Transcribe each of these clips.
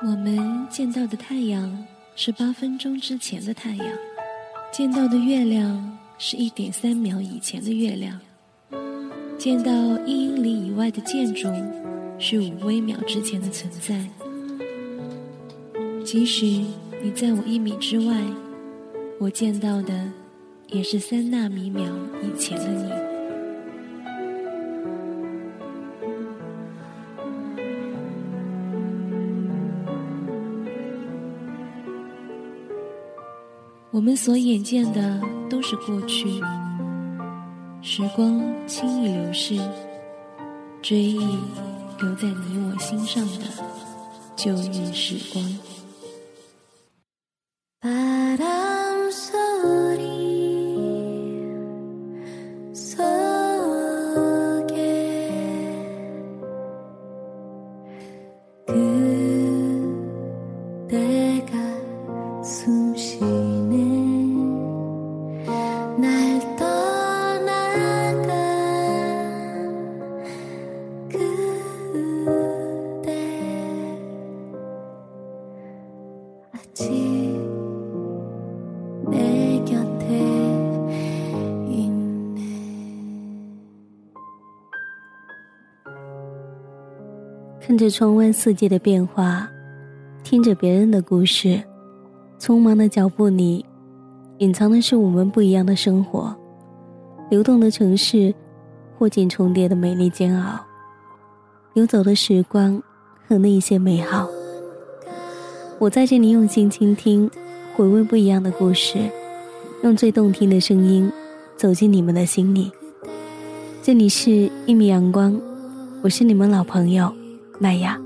我们见到的太阳是八分钟之前的太阳，见到的月亮是一点三秒以前的月亮，见到一英里以外的建筑是五微秒之前的存在。即使你在我一米之外，我见到的也是三纳米秒以前的你。我们所眼见的都是过去，时光轻易流逝，追忆留在你我心上的旧日时光。看着窗外四季的变化，听着别人的故事，匆忙的脚步里，隐藏的是我们不一样的生活。流动的城市，或紧重叠的美丽煎熬，游走的时光和那一些美好。我在这里用心倾听，回味不一样的故事，用最动听的声音走进你们的心里。这里是一米阳光，我是你们老朋友。麦雅，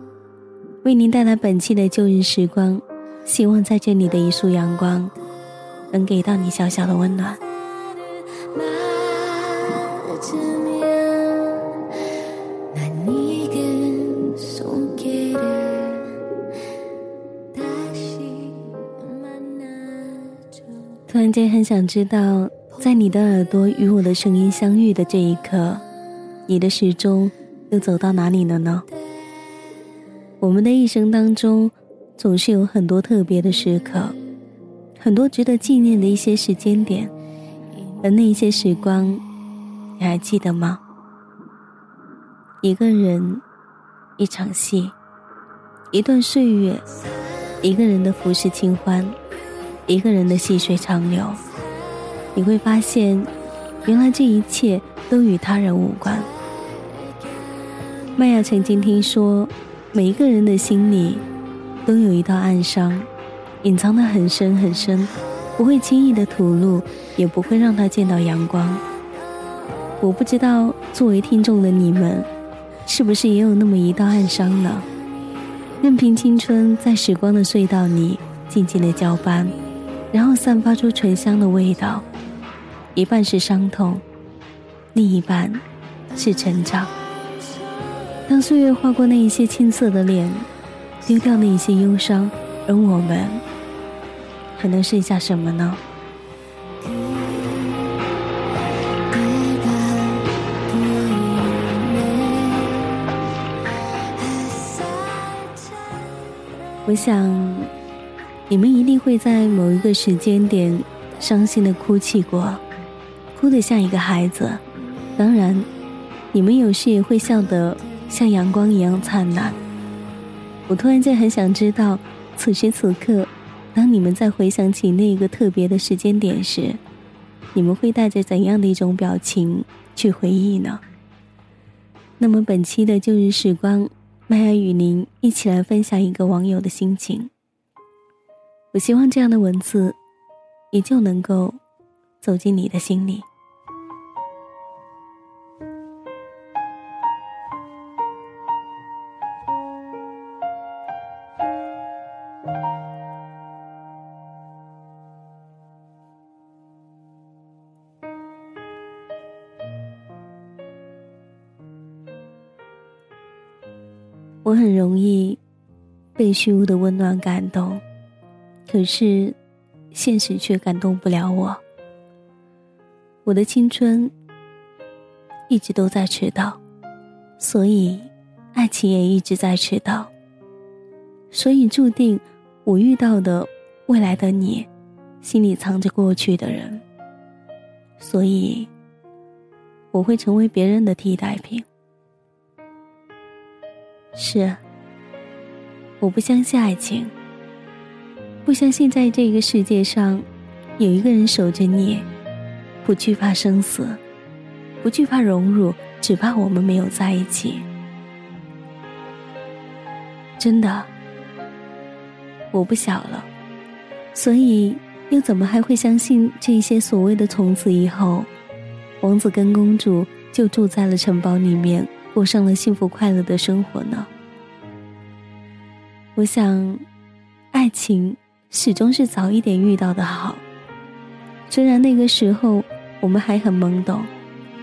为您带来本期的旧日时光，希望在这里的一束阳光，能给到你小小的温暖。突然间很想知道，在你的耳朵与我的声音相遇的这一刻，你的时钟又走到哪里了呢？我们的一生当中，总是有很多特别的时刻，很多值得纪念的一些时间点，而那些时光，你还记得吗？一个人，一场戏，一段岁月，一个人的浮世清欢，一个人的细水长流，你会发现，原来这一切都与他人无关。麦雅曾经听说。每一个人的心里，都有一道暗伤，隐藏的很深很深，不会轻易的吐露，也不会让他见到阳光。我不知道作为听众的你们，是不是也有那么一道暗伤呢？任凭青春在时光的隧道里静静的交班，然后散发出醇香的味道，一半是伤痛，另一半是成长。当岁月划过那一些青涩的脸，丢掉那一些忧伤，而我们还能剩下什么呢？我想，你们一定会在某一个时间点伤心的哭泣过，哭得像一个孩子。当然，你们有时也会笑得。像阳光一样灿烂。我突然间很想知道，此时此刻，当你们在回想起那个特别的时间点时，你们会带着怎样的一种表情去回忆呢？那么本期的旧日时光，麦雅与您一起来分享一个网友的心情。我希望这样的文字，也就能够走进你的心里。很容易被虚无的温暖感动，可是现实却感动不了我。我的青春一直都在迟到，所以爱情也一直在迟到。所以注定我遇到的未来的你，心里藏着过去的人。所以，我会成为别人的替代品。是，我不相信爱情，不相信在这个世界上有一个人守着你，不惧怕生死，不惧怕荣辱，只怕我们没有在一起。真的，我不小了，所以又怎么还会相信这些所谓的从此以后，王子跟公主就住在了城堡里面，过上了幸福快乐的生活呢？我想，爱情始终是早一点遇到的好。虽然那个时候我们还很懵懂，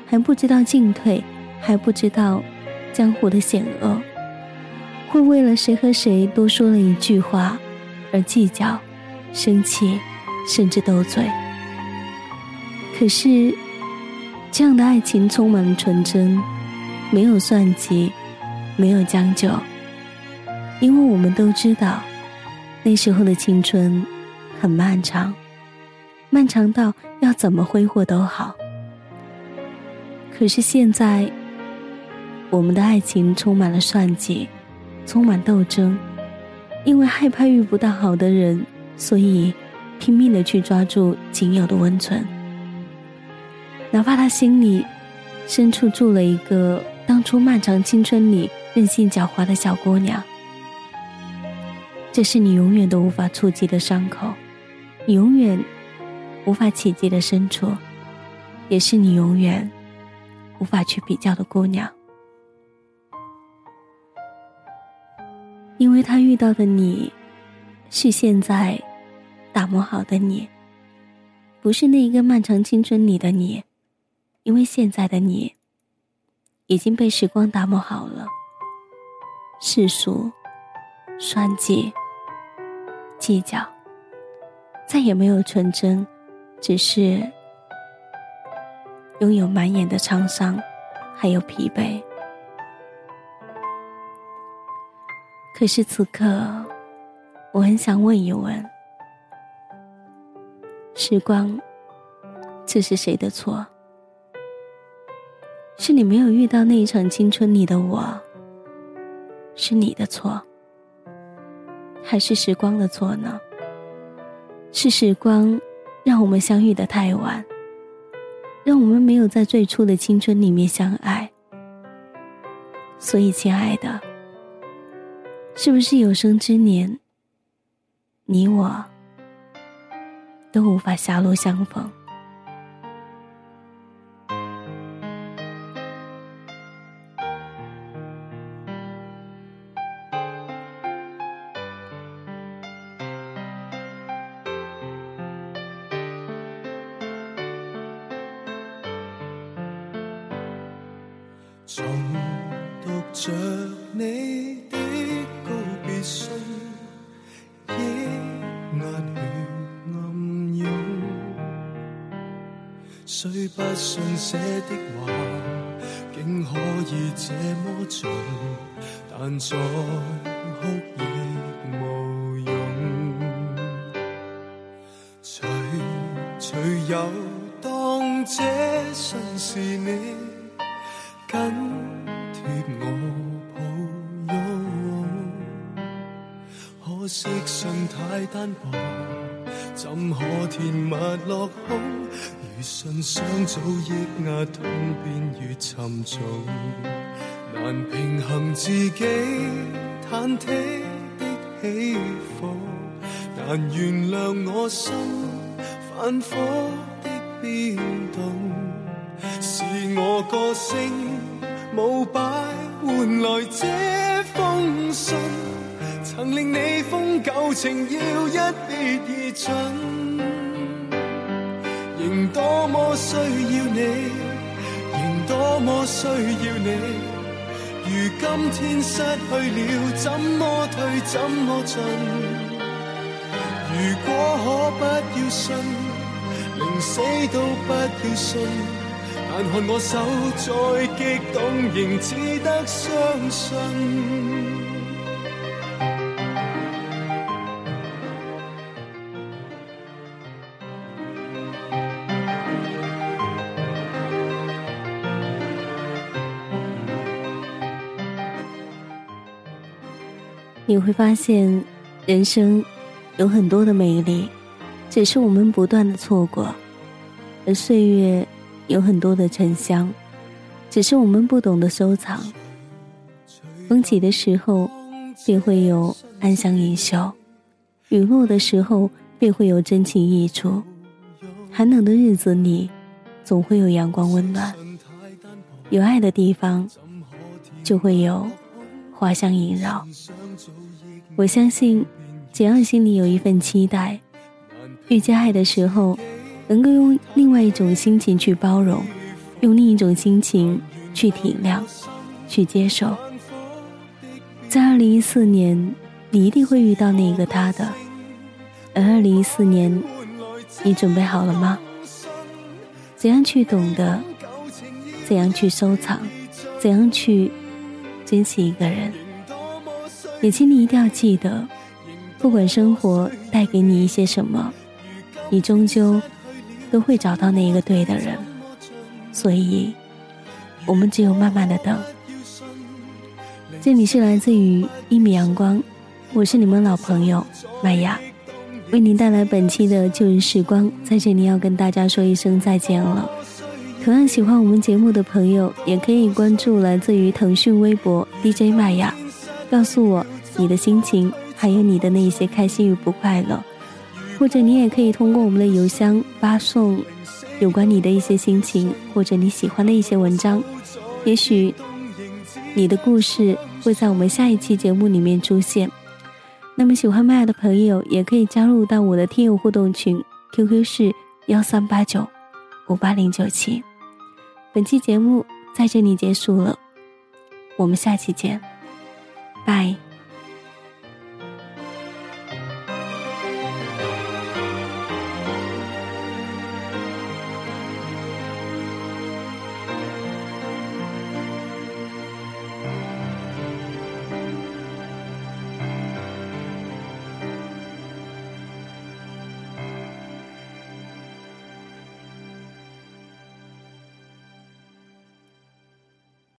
还不知道进退，还不知道江湖的险恶。会为了谁和谁多说了一句话而计较、生气，甚至斗嘴。可是，这样的爱情充满了纯真，没有算计，没有将就。因为我们都知道，那时候的青春很漫长，漫长到要怎么挥霍都好。可是现在，我们的爱情充满了算计。充满斗争，因为害怕遇不到好的人，所以拼命的去抓住仅有的温存。哪怕他心里深处住了一个当初漫长青春里任性狡猾的小姑娘，这是你永远都无法触及的伤口，你永远无法企及的深处，也是你永远无法去比较的姑娘。因为他遇到的你，是现在打磨好的你，不是那一个漫长青春里的你。因为现在的你已经被时光打磨好了，世俗、算计、计较，再也没有纯真，只是拥有满眼的沧桑，还有疲惫。可是此刻，我很想问一问：时光，这是谁的错？是你没有遇到那一场青春里的我，是你的错，还是时光的错呢？是时光让我们相遇的太晚，让我们没有在最初的青春里面相爱。所以，亲爱的。是不是有生之年，你我都无法狭路相逢？重读着你的告别。信抑压血暗涌，虽不信写的话，竟可以这么重，但再哭亦无用。随随有当这信是你紧色信太单薄，怎可填密落空？如信箱早抑压，痛便越沉重，难平衡自己忐忑的起伏，难原谅我心反复的变动，是我个性舞摆换来这封信。曾令你封旧情要一别而尽，仍多么需要你，仍多么需要你。如今天失去了，怎么退怎么进？如果可不要信，宁死都不要信。但看我手再激动，仍只得相信。你会发现，人生有很多的美丽，只是我们不断的错过；而岁月有很多的沉香，只是我们不懂得收藏。风起的时候，便会有暗香盈袖；雨落的时候，便会有真情溢出。寒冷的日子里，总会有阳光温暖。有爱的地方，就会有花香萦绕。我相信，只要心里有一份期待，遇见爱的时候，能够用另外一种心情去包容，用另一种心情去体谅，去接受。在二零一四年，你一定会遇到那个他的。而二零一四年，你准备好了吗？怎样去懂得？怎样去收藏？怎样去珍惜一个人？也请你一定要记得，不管生活带给你一些什么，你终究都会找到那一个对的人。所以，我们只有慢慢的等。这里是来自于一米阳光，我是你们老朋友麦雅，为您带来本期的旧日时光，在这里要跟大家说一声再见了。同样喜欢我们节目的朋友，也可以关注来自于腾讯微博 DJ 麦雅，告诉我你的心情，还有你的那些开心与不快乐。或者你也可以通过我们的邮箱发送有关你的一些心情，或者你喜欢的一些文章。也许你的故事会在我们下一期节目里面出现。那么喜欢麦雅的朋友，也可以加入到我的听友互动群，QQ 是幺三八九五八零九七。本期节目在这里结束了，我们下期见，拜。